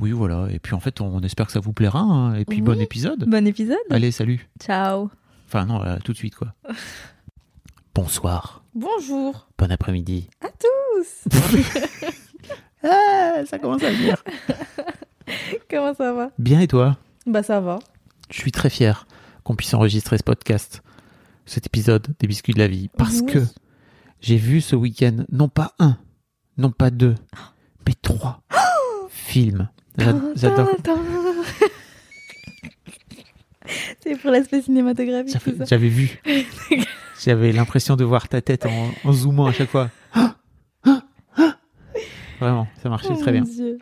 Oui, voilà. Et puis en fait, on espère que ça vous plaira. hein. Et puis Oui. bon épisode. Bon épisode. Allez, salut. Ciao. Enfin non, euh, tout de suite quoi. Bonsoir. Bonjour Bon après-midi. à tous. Ah, ça commence à venir. Comment ça va? Bien et toi? Bah ça va. Je suis très fier qu'on puisse enregistrer ce podcast, cet épisode des biscuits de la vie, parce Oui. que j'ai vu ce week-end non pas un, non pas deux, mais trois films. J'a- J'adore. C'est pour l'aspect cinématographique, J'avais vu. J'avais l'impression de voir ta tête en, en zoomant à chaque fois. Vraiment, ça marchait Oh, très bien. mon Dieu.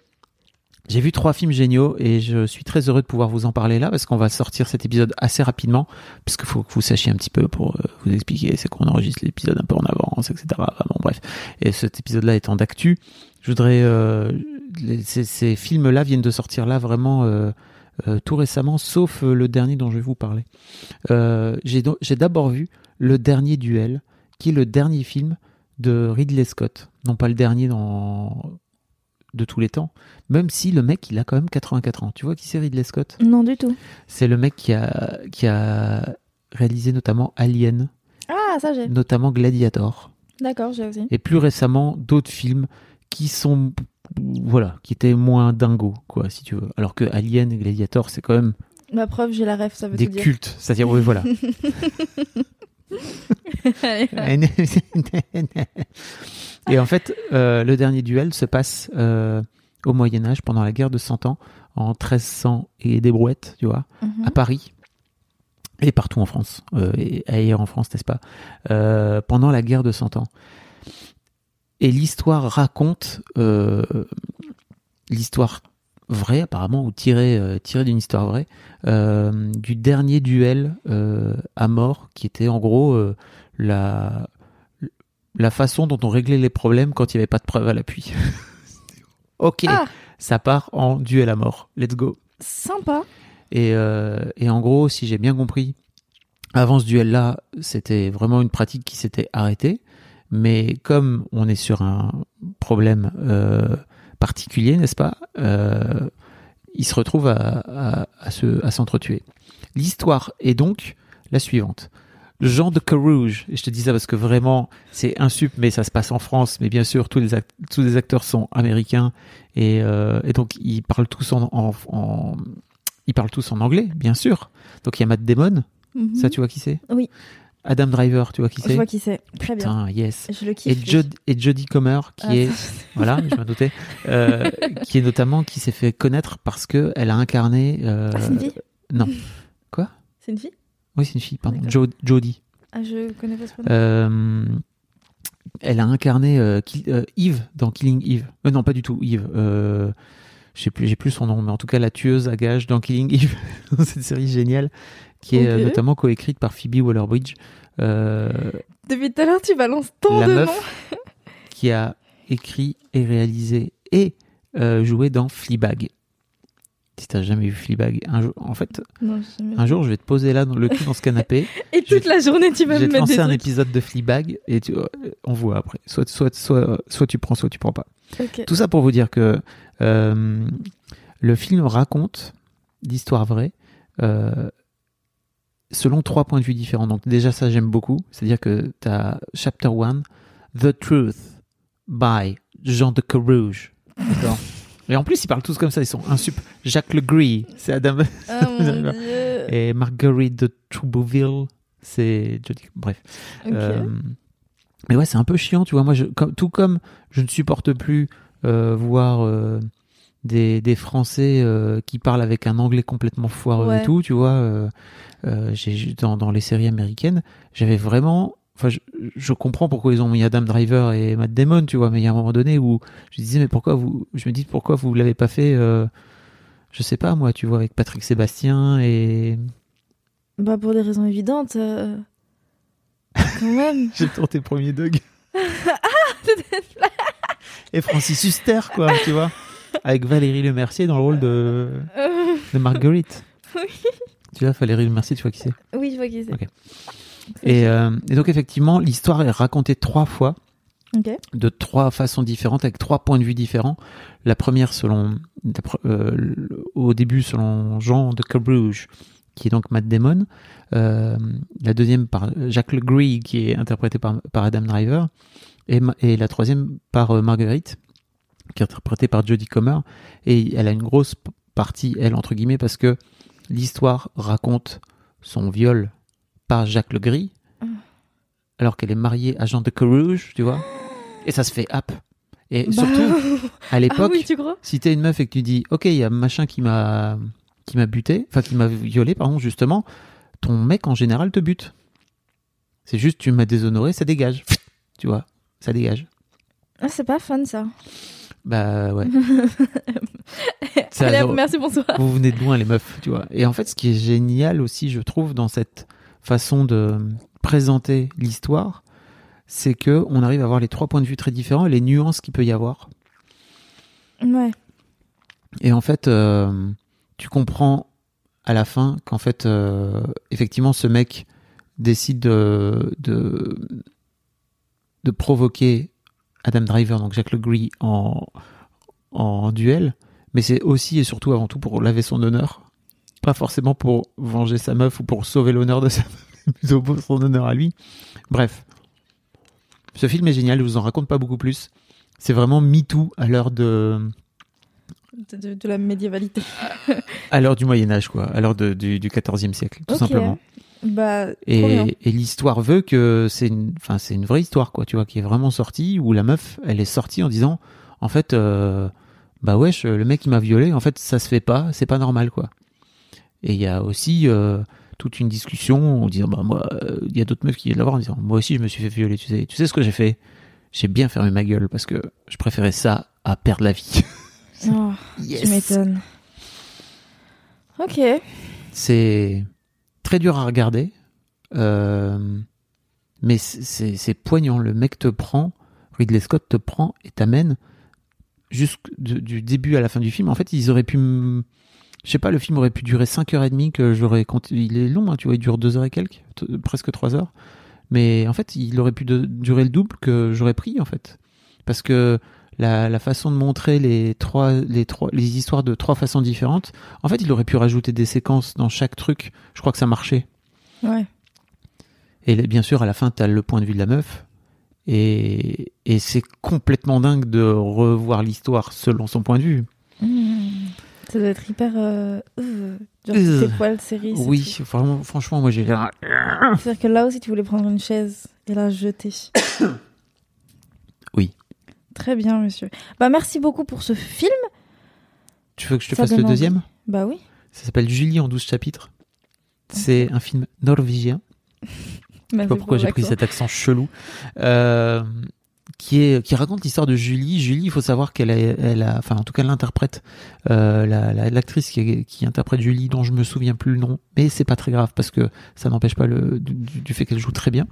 J'ai vu trois films géniaux et je suis très heureux de pouvoir vous en parler là parce qu'on va sortir cet épisode assez rapidement puisqu'il faut que vous sachiez un petit peu pour euh, vous expliquer c'est qu'on enregistre l'épisode un peu en avance etc. Enfin, bon bref et cet épisode là étant d'actu je voudrais euh, les- ces, ces films là viennent de sortir là vraiment euh, euh, tout récemment sauf euh, le dernier dont je vais vous parler j'ai d'abord vu le dernier duel qui est le dernier film de Ridley Scott non pas le dernier dans de tous les temps même si le mec il a quand même 84 ans. Tu vois qui c'est Ridley Scott? Non du tout. C'est le mec qui a, qui a réalisé notamment Alien, Ah, ça j'ai. notamment Gladiator, D'accord, j'ai aussi. et plus récemment d'autres films qui sont voilà, qui étaient moins dingos quoi, si tu veux. Alors que Alien et Gladiator c'est quand même Ma preuve, j'ai la ref, ça veut des dire. cultes. C'est-à-dire oui voilà. et en fait, euh, le dernier duel se passe euh, au Moyen Âge pendant la guerre de 100 ans en 1300 et des brouettes, tu vois. Mhm. à Paris et partout en France, euh, et ailleurs en France, n'est-ce pas, pendant la guerre de Cent Ans. Et l'histoire raconte euh, l'histoire vraie, apparemment, ou tirée, euh, tirée d'une histoire vraie, euh, du dernier duel euh, à mort, qui était en gros euh, la, la façon dont on réglait les problèmes quand il n'y avait pas de preuves à l'appui. ok, Ah. ça part en duel à mort. Let's go. Sympa. Et, euh, et en gros, si j'ai bien compris, avant ce duel-là, c'était vraiment une pratique qui s'était arrêtée. Mais comme on est sur un problème euh, particulier, n'est-ce pas euh, Ils se retrouvent à, à, à se- à s'entretuer. L'histoire est donc la suivante. Jean de Carouge, et je te dis ça parce que vraiment c'est un sup, mais ça se passe en France, mais bien sûr tous les, act- tous les acteurs sont américains et, euh, et donc ils parlent tous en, en, en- ils parlent tous en anglais, bien sûr. Donc il y a Matt Damon, Mhm. ça tu vois qui c'est? Oui. Adam Driver, tu vois qui Je c'est vois qui c'est. Très bien. Yes. Je le Et, kiffe. lui. Jod- et Jodie Comer, qui Ah, est voilà, je me doutais, euh, qui est notamment qui s'est fait connaître parce que elle a incarné. euh, Ah, c'est une fille? non. Quoi? C'est une fille? Oui, c'est une fille, pardon. Jo- Jodie. Ah, je connais pas ce prénom. Euh, elle a incarné Eve dans Killing Eve. Non, pas du tout Eve. Je sais plus, j'ai plus son nom, mais en tout cas la tueuse à gages dans Killing Eve, dans cette série géniale, qui est euh, notamment coécrite par Phoebe Waller-Bridge, euh, Depuis tout à l'heure, tu balances tant la de meuf noms. qui a écrit et réalisé et euh, joué dans Fleabag. Si t'as jamais vu Fleabag, un jour, en fait, Non, un jour, je vais te poser là dans le cul dans ce canapé. Et je toute la journée, tu vas je me vais te mettre des lancer un trucs. épisode de Fleabag et tu, on voit après. Soit, soit, soit, soit tu prends, soit tu prends pas. Tout ça pour vous dire que euh, le film raconte l'histoire vraie euh, selon trois points de vue différents. Donc déjà ça j'aime beaucoup. C'est-à-dire que tu as Chapter 1, The Truth by Jean de Carouge. D'accord Et en plus, ils parlent tous comme ça. Ils sont insup. Jacques Legree, c'est Adam. Oh mon dieu. Et Marguerite de Troubouville, c'est Jodie. Bref. Ok. Euh, mais ouais, c'est un peu chiant, tu vois. Moi, je, comme- tout comme je ne supporte plus euh, voir euh, des, des Français qui parlent avec un anglais complètement foireux Ouais. et tout, tu vois. dans les séries américaines, j'avais vraiment. Enfin, je, je comprends pourquoi ils ont mis Adam Driver et Matt Damon, tu vois. Mais il y a un moment donné où je disais, mais pourquoi vous. Je me dis, pourquoi vous l'avez pas fait. euh, je sais pas, moi, tu vois, avec Patrick Sébastien et. Bah pour des raisons évidentes. euh, Quand même. J'ai tenté premier Doug. Et Francis Huster, quoi, tu vois. Avec Valérie Lemercier dans le rôle de, de Marguerite. Oui. Tu vois, Valérie Lemercier, tu vois qui c'est? Oui, je vois qui c'est. Ok. Et, euh, et donc, effectivement, l'histoire est racontée trois fois, Ok. de trois façons différentes, avec trois points de vue différents. La première, selon, euh, le- au début, selon Jean de Cabrouge, qui est donc Matt Damon. Euh, la deuxième par Jacques Legree, qui est interprété par, par Adam Driver. Et, la troisième par euh, Marguerite, qui est interprétée par Jodie Comer. Et elle a une grosse partie, elle, entre guillemets, parce que l'histoire raconte son viol par Jacques Legree, alors qu'elle est mariée à Jean de Carouge, tu vois. Et ça se fait hop. Et Bah, surtout, à Ah l'époque, oui, tu crois? si t'es une meuf et que tu dis, ok, il y a machin qui m'a qui m'a buté, enfin qui m'a violé, pardon, justement, ton mec en général te bute. C'est juste, tu m'as déshonoré, ça dégage. Tu vois, ça dégage. Ah, c'est pas fun ça. Bah ouais. Allez, genre, merci, bonsoir. vous venez de loin, les meufs, tu vois. Et en fait, ce qui est génial aussi, je trouve, dans cette façon de présenter l'histoire, c'est que on arrive à avoir les trois points de vue très différents et les nuances qu'il peut y avoir. Ouais. Et en fait, euh, tu comprends à la fin qu'en fait, euh, effectivement, ce mec décide de, de, de provoquer Adam Driver, donc Jack Legree, en, en duel. Mais c'est aussi et surtout avant tout pour laver son honneur. Pas forcément pour venger sa meuf ou pour sauver l'honneur de sa meuf, mais plutôt pour son honneur à lui. Bref. Ce film est génial, je vous en raconte pas beaucoup plus. C'est vraiment MeToo à l'heure de, De, la médiévalité. à l'heure du Moyen Âge, quoi, à l'heure du, 14e siècle, tout simplement. Bah. Et, et l'histoire veut que c'est une, enfin, c'est une vraie histoire, quoi, tu vois, qui est vraiment sortie, où la meuf, elle est sortie en disant, en fait, euh, bah wesh, le mec qui m'a violé, en fait, ça se fait pas, c'est pas normal, quoi. Et il y a aussi euh, toute une discussion en disant, bah moi, euh, il y a d'autres meufs qui viennent la voir en disant, moi aussi, je me suis fait violer, tu sais, tu sais ce que j'ai fait? J'ai bien fermé ma gueule parce que je préférais ça à perdre la vie. Oh, Yes. Tu m'étonnes. Ok. C'est très dur à regarder, euh, mais c'est- poignant. Le mec te prend, Ridley Scott te prend et t'amène jusqu'au du début à la fin du film. En fait, ils auraient pu, je sais pas, le film aurait pu durer 5h30 que j'aurais. Il est long, hein, tu vois, il dure 2 heures et quelques, presque 3 heures. Mais en fait, il aurait pu de- durer le double que j'aurais pris, en fait. Parce que la, la façon de montrer les trois, les trois, les histoires de trois façons différentes, en fait, il aurait pu rajouter des séquences dans chaque truc. Je crois que ça marchait. Ouais. Et bien sûr, à la fin, t'as le point de vue de la meuf. Et, et c'est complètement dingue de revoir l'histoire selon son point de vue. Mmh. Ça doit être hyper. Euh... euh, genre Euh, tes poils c'est Oui, vraiment, franchement, moi j'ai tout. C'est-à-dire que là aussi, tu voulais prendre une chaise et la jeter. Oui. Très bien, monsieur. Bah, merci beaucoup pour ce film. Tu veux que je te Ça fasse le envie. deuxième? Bah oui. Ça s'appelle Julie en 12 chapitres. C'est un film norvégien. Je sais pas pourquoi j'ai pris cet accent chelou. Euh, qui, est, qui raconte l'histoire de Julie. Julie, il faut savoir qu'elle a, elle a, enfin en tout cas l'interprète, euh, la- la- l'actrice qui, qui interprète Julie, dont je me souviens plus le nom, mais c'est pas très grave parce que ça n'empêche pas le, du, du fait qu'elle joue très bien.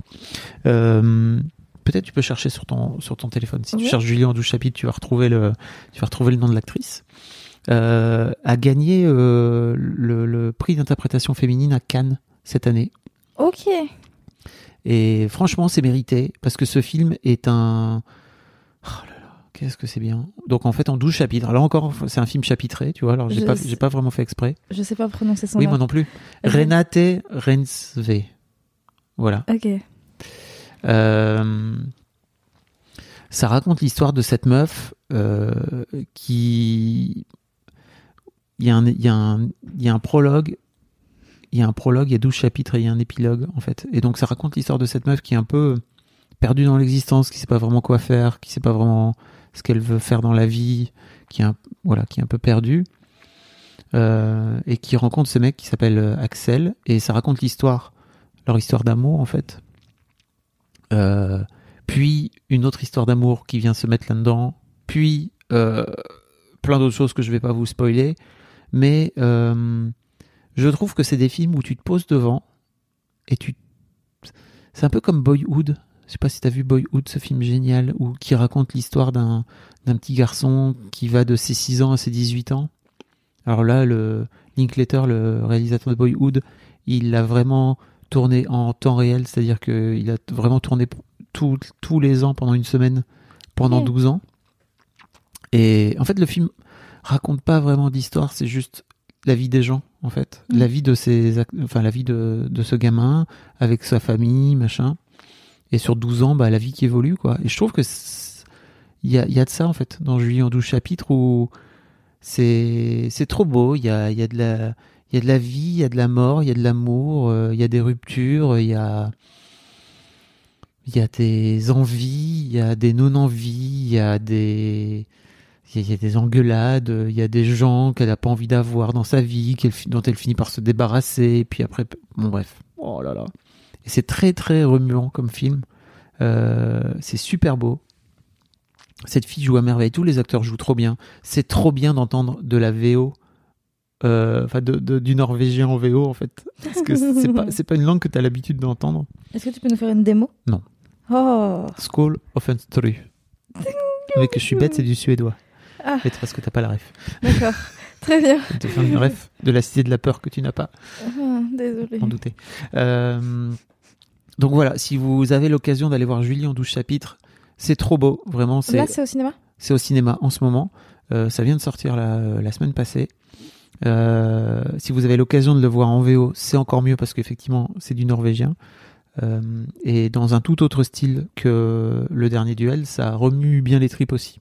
Euh, Peut-être tu peux chercher sur ton sur ton téléphone. Si tu cherches Julie en 12 chapitres, tu vas retrouver le tu vas retrouver le nom de l'actrice. Euh, a gagné euh, le, le prix d'interprétation féminine à Cannes cette année. Ok. Et franchement, c'est mérité parce que ce film est un. Oh là là, qu'est-ce que c'est bien. Donc en fait, en 12 chapitres. Là encore, c'est un film chapitré, tu vois. Alors j'ai Je pas, sais. j'ai pas vraiment fait exprès. Je sais pas prononcer son oui, nom. moi non plus. Ren- Renate Rensve. Voilà. Ok. Euh, Ça raconte l'histoire de cette meuf euh, qui. Il y, a un, il, y a un, il y a un prologue, il y a un prologue, il y a 12 chapitres et il y a un épilogue en fait. Et donc ça raconte l'histoire de cette meuf qui est un peu perdue dans l'existence, qui sait pas vraiment quoi faire, qui sait pas vraiment ce qu'elle veut faire dans la vie, qui est un, voilà, qui est un peu perdue. Euh, et qui rencontre ce mec qui s'appelle euh, Axel et ça raconte l'histoire, leur histoire d'amour en fait. Euh, puis une autre histoire d'amour qui vient se mettre là-dedans, puis euh, plein d'autres choses que je vais pas vous spoiler, mais euh, je trouve que c'est des films où tu te poses devant et tu c'est un peu comme Boyhood. Je sais pas si tu as vu Boyhood, ce film génial où qui raconte l'histoire d'un d'un petit garçon qui va de ses 6 ans à ses 18 ans. Alors là, le Linklater, le réalisateur de Boyhood, il l'a vraiment tourné en temps réel, c'est-à-dire qu'il a vraiment tourné tout- tous les ans pendant une semaine, pendant Ok. 12 ans. Et en fait, le film raconte pas vraiment d'histoire, c'est juste la vie des gens, en fait. Mm. La vie de ces, enfin, la vie de, de ce gamin, avec sa famille, machin. Et sur 12 ans, bah, la vie qui évolue, quoi. Et je trouve que il y a, il y a de ça, en fait, dans Julie en 12 chapitres où c'est, c'est trop beau. Il y a, il y a de la, il y a de la vie, il y a de la mort, il y a de l'amour, euh, il y a des ruptures, il y a, il y a des envies, il y a des non-envies, il y a des, il y, a, il y a des engueulades, il y a des gens qu'elle n'a pas envie d'avoir dans sa vie, dont elle finit par se débarrasser, et puis après, bon bref, oh là là. Et c'est très très remuant comme film. Euh, c'est super beau. Cette fille joue à merveille, tous les acteurs jouent trop bien. C'est trop bien d'entendre de la VO, euh, enfin de, de- du norvégien en VO en fait, parce que c'est pas pas une langue que tu as l'habitude d'entendre. Est-ce que tu peux nous faire une démo? Non. Oh. Skål Offenstru. Mais que je suis bête, c'est du suédois. Ah. Et parce que t'as pas la ref. D'accord. Très bien. Te faire une ref de la cité de la peur que tu n'as pas, Ah, Désolée. en douter. Euh, donc voilà, si vous avez l'occasion d'aller voir Julie en 12 chapitres, c'est trop beau, vraiment. C'est Là, c'est au cinéma? c'est au cinéma en ce moment. Euh, ça vient de sortir la, la semaine passée. Euh, si vous avez l'occasion de le voir en VO, c'est encore mieux parce qu'effectivement, c'est du norvégien. Euh, et dans un tout autre style que le dernier duel, ça remue bien les tripes aussi.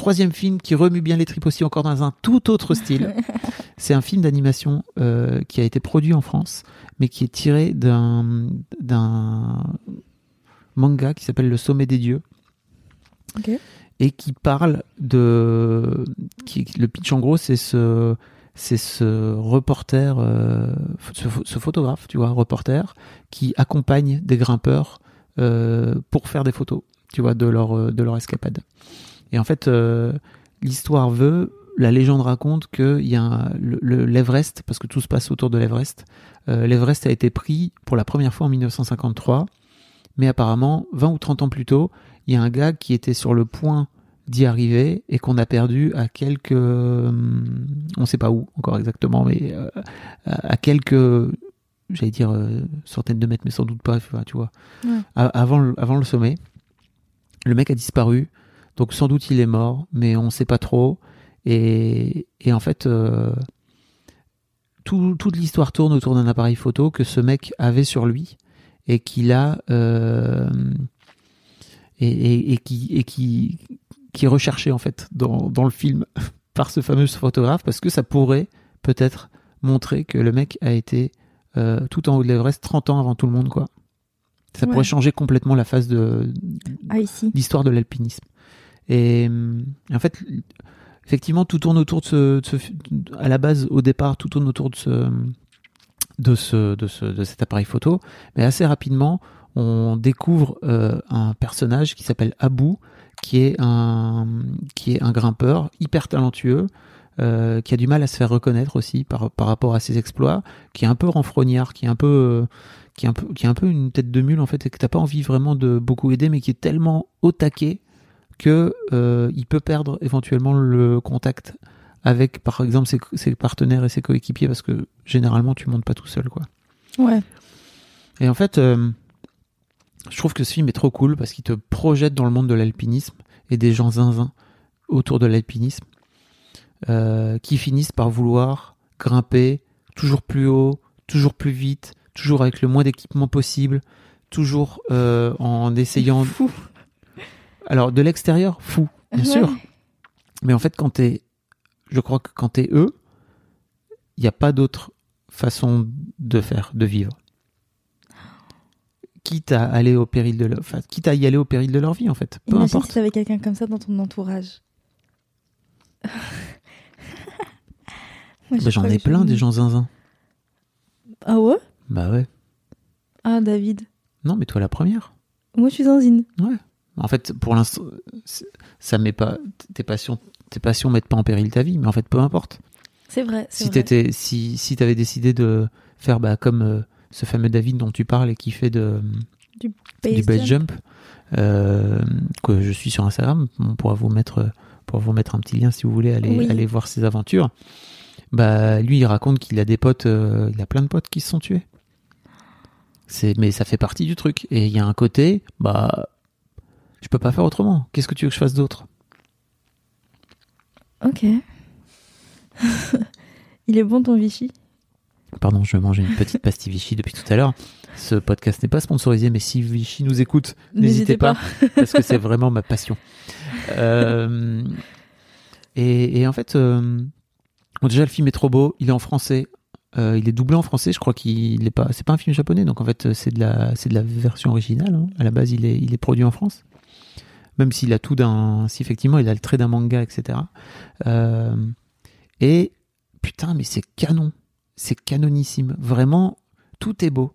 Troisième film qui remue bien les tripes aussi, encore dans un tout autre style. c'est un film d'animation euh, qui a été produit en France, mais qui est tiré d'un d'un manga qui s'appelle Le Sommet des Dieux. Et qui parle de. Qui, le pitch, en gros, c'est ce, c'est ce reporter, euh, ce, ce photographe, tu vois, reporter, qui accompagne des grimpeurs euh, pour faire des photos, tu vois, de leur, de leur escapade. Et en fait, euh, l'histoire veut, la légende raconte qu'il y a un- le- le- l'Everest, parce que tout se passe autour de l'Everest, euh, l'Everest a été pris pour la première fois en 1953, mais apparemment, 20 ou 30 ans plus tôt, il y a un gars qui était sur le point d'y arriver et qu'on a perdu à quelques... hum, on sait pas où encore exactement, mais euh, à quelques... J'allais dire euh, centaines de mètres, mais sans doute pas, tu vois. Ouais. A- Avant, le- avant le sommet, le mec a disparu. Donc sans doute il est mort, mais on sait pas trop. Et, et en fait, euh, tout- toute l'histoire tourne autour d'un appareil photo que ce mec avait sur lui et qu'il a euh, et, et- et qui et qui qui est recherché en fait dans, dans le film par ce fameux photographe parce que ça pourrait peut-être montrer que le mec a été euh, tout en haut de l'Everest 30 ans avant tout le monde, quoi. Ça Ouais. pourrait changer complètement la phase de Ah, l'histoire de l'alpinisme. Et hum, en fait, effectivement, tout tourne autour de ce, à la base, au départ, tout tourne autour de ce, de ce, de ce, de cet appareil photo. Mais assez rapidement, on découvre euh, un personnage qui s'appelle Abou, qui est un, qui est un grimpeur hyper talentueux. euh, qui a du mal à se faire reconnaître aussi par, par rapport à ses exploits, qui est un peu renfrognard, qui est un peu, euh, qui est un peu, qui est un peu une tête de mule en fait, et que t'as pas envie vraiment de beaucoup aider, mais qui est tellement au taquet que euh, il peut perdre éventuellement le contact avec, par exemple, ses, ses partenaires et ses coéquipiers, parce que généralement tu montes pas tout seul, quoi. Ouais. Et en fait, euh, je trouve que ce film est trop cool parce qu'il te projette dans le monde de l'alpinisme et des gens zinzins autour de l'alpinisme euh, qui finissent par vouloir grimper toujours plus haut, toujours plus vite, toujours avec le moins d'équipement possible, toujours euh, en essayant. Fou. Alors de l'extérieur, fou, bien Ouais. sûr. Mais en fait, quand t'es, je crois que quand t'es eux, il n'y a pas d'autre façon de faire, de vivre. Quitte à aller au péril de leur, enfin, quitte à y aller au péril de leur vie, en fait. Peu Imagine importe. si t'avais quelqu'un comme ça dans ton entourage. Je Bah, J'en ai plein des gens zinzins. Ah ouais? Bah ouais. Ah, David. Non, mais toi la première. Moi, je suis zinzine. Ouais. En fait, pour l'instant, ça met pas tes passions, tes passions mettent pas en péril ta vie, mais en fait, peu importe. C'est vrai. Si t'étais, si si t'avais décidé de faire bah comme euh, ce fameux David dont tu parles et qui fait de du Base base jump. jump, euh, que je suis sur Instagram, on pourra vous mettre, pour vous mettre un petit lien si vous voulez aller Oui. aller voir ses aventures. Bah lui, il raconte qu'il a des potes, euh, il a plein de potes qui se sont tués. Mais ça fait partie du truc. Et il y a un côté, bah, je peux pas faire autrement. Qu'est-ce que tu veux que je fasse d'autre? Ok. Il est bon ton Vichy? Pardon, je mange une petite pastille Vichy depuis tout à l'heure. Ce podcast n'est pas sponsorisé, mais si Vichy nous écoute, n'hésitez pas, parce que c'est vraiment ma passion. Euh, et, et en fait, euh, déjà le film est trop beau. Il est en français. Euh, il est doublé en français. Je crois qu'il est pas. C'est pas un film japonais, donc en fait c'est de la c'est de la version originale. hein. À la base, il est il est produit en France. Même s'il a tout d'un, si effectivement il a le trait d'un manga, etc. Euh, et putain, mais c'est canon, c'est canonissime. Vraiment, tout est beau.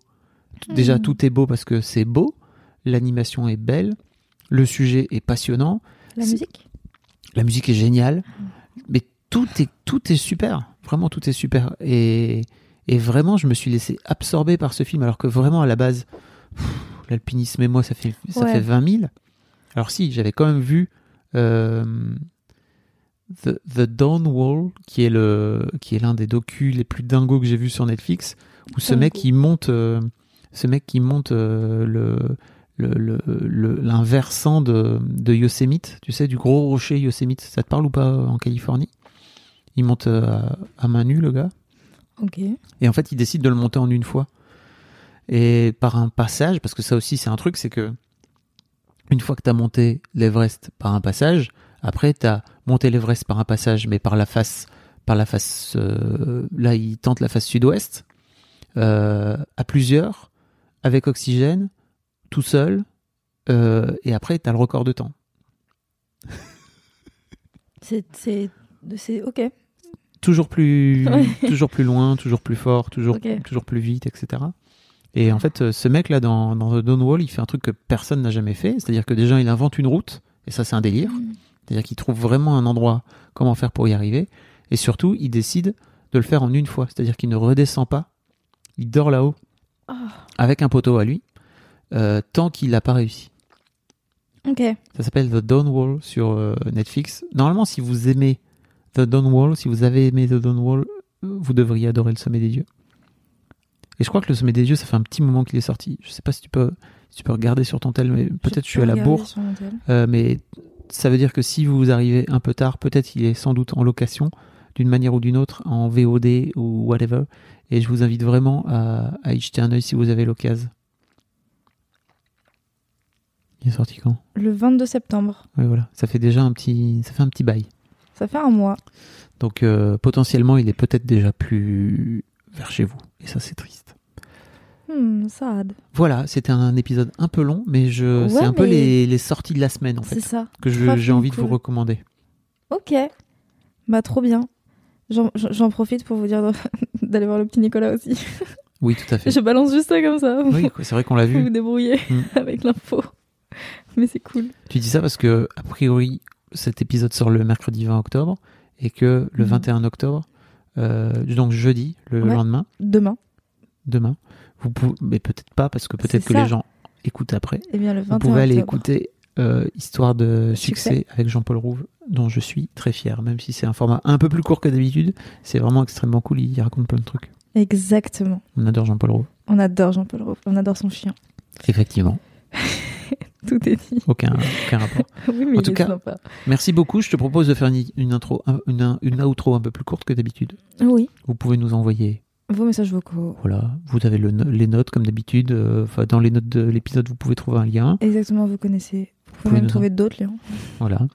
Déjà, Mhm. tout est beau parce que c'est beau, l'animation est belle, le sujet est passionnant, La C'est- musique? La musique est géniale, mais tout est, tout est super. Vraiment, tout est super. Et, et vraiment, je me suis laissé absorber par ce film, alors que vraiment, à la base, pff, l'alpinisme et moi, ça fait, ça Ouais. fait 20 000. Alors si, j'avais quand même vu euh, The, The Dawn Wall, qui est le, qui est l'un des docus les plus dingos que j'ai vu sur Netflix, où ce mec qui monte, euh, ce mec qui monte euh, le, le, le, le- de, de Yosemite, tu sais, du gros rocher Yosemite. Ça te parle ou pas euh, en Californie? Il monte euh, à, à main nue, le gars. Ok. Et en fait, il décide de le monter en une fois. Et par un passage, parce que ça aussi, c'est un truc, c'est que une fois que tu as monté l'Everest par un passage, après, tu as monté l'Everest par un passage, mais par la face, par la face, euh, là, il tente la face sud-ouest, euh, à plusieurs, avec oxygène, tout seul, euh, et après, tu as le record de temps. C'est. Ok. toujours plus Ouais. toujours plus loin toujours plus fort toujours plus vite etc et en fait euh, ce mec là dans, dans The Dawn Wall il fait un truc que personne n'a jamais fait c'est à dire que déjà il invente une route et ça c'est un délire c'est à dire qu'il trouve vraiment un endroit comment faire pour y arriver et surtout il décide de le faire en une fois c'est à dire qu'il ne redescend pas il dort là-haut Ah. avec un poteau à lui euh, tant qu'il n'a pas réussi Ok. ça s'appelle The Dawn Wall sur euh, Netflix. Normalement, si vous aimez The Dawn Wall, si vous avez aimé The Dawn Wall, euh, vous devriez adorer Le Sommet des Dieux. Et je crois que Le Sommet des Dieux, ça fait un petit moment qu'il est sorti. Je sais pas si tu peux, si tu peux regarder sur ton tel, mais peut-être je suis à la bourre. Euh, mais ça veut dire que si vous arrivez un peu tard, peut-être il est sans doute en location, d'une manière ou d'une autre, en VOD ou whatever. Et je vous invite vraiment à, à y jeter un œil si vous avez l'occasion. Il est sorti quand? Le 22 septembre. Oui, voilà. Ça fait déjà un petit, ça fait un petit bail. Ça fait un mois. Donc euh, potentiellement, il est peut-être déjà plus vers chez vous. Et ça, c'est triste. Hmm, sad. Voilà, c'était un épisode un peu long, mais je, c'est un peu les, les sorties de la semaine en fait ça. que j'ai envie de vous recommander. Ok. Bah, trop bien. J'en- profite pour vous dire d'aller voir le petit Nicolas aussi. Oui, tout à fait. Je balance juste ça comme ça. Oui, c'est vrai qu'on l'a Vous vous vu. débrouillez Mm. avec l'info. Mais c'est cool. Tu dis ça parce que a priori cet épisode sort le mercredi 20 octobre et que le Mhm. 21 octobre, euh, donc jeudi, le Ouais. lendemain, Demain, demain, vous pouvez, mais peut-être pas parce que peut-être que les gens écoutent après. eh bien, le 21 Vous pouvez aller octobre. écouter euh, Histoire de Succès. succès avec Jean-Paul Rouve, dont je suis très fier, même si c'est un format un peu plus court que d'habitude. C'est vraiment extrêmement cool. Il raconte plein de trucs. Exactement. On adore Jean-Paul Rouve. On adore Jean-Paul Rouve. On adore son chien. Effectivement, Tout est dit. aucun, aucun rapport. Oui, mais En tout cas- sympa. Merci beaucoup. Je te propose de faire une, une intro, un- une, une outro un peu plus courte que d'habitude. Oui. Vous pouvez nous envoyer Vos messages vocaux. Voilà, vous avez le les notes comme d'habitude. euh, Enfin, dans les notes de l'épisode, vous pouvez trouver un lien. Exactement, vous connaissez. Vous pouvez pouvez même trouver d'autres liens. Voilà.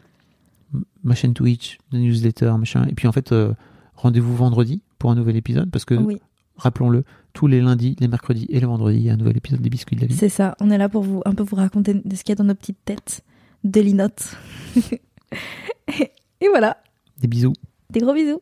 Ma chaîne Twitch, la newsletter, machin. Et puis en fait, euh, rendez-vous vendredi pour un nouvel épisode parce que, Oui, rappelons-le, tous les lundis, les mercredis et les vendredis, il y a un nouvel épisode des Biscuits de la vie. c'est ça. On est là pour vous un peu vous raconter ce qu'il y a dans nos petites têtes de linottes. et, et voilà. Des bisous. Des gros bisous.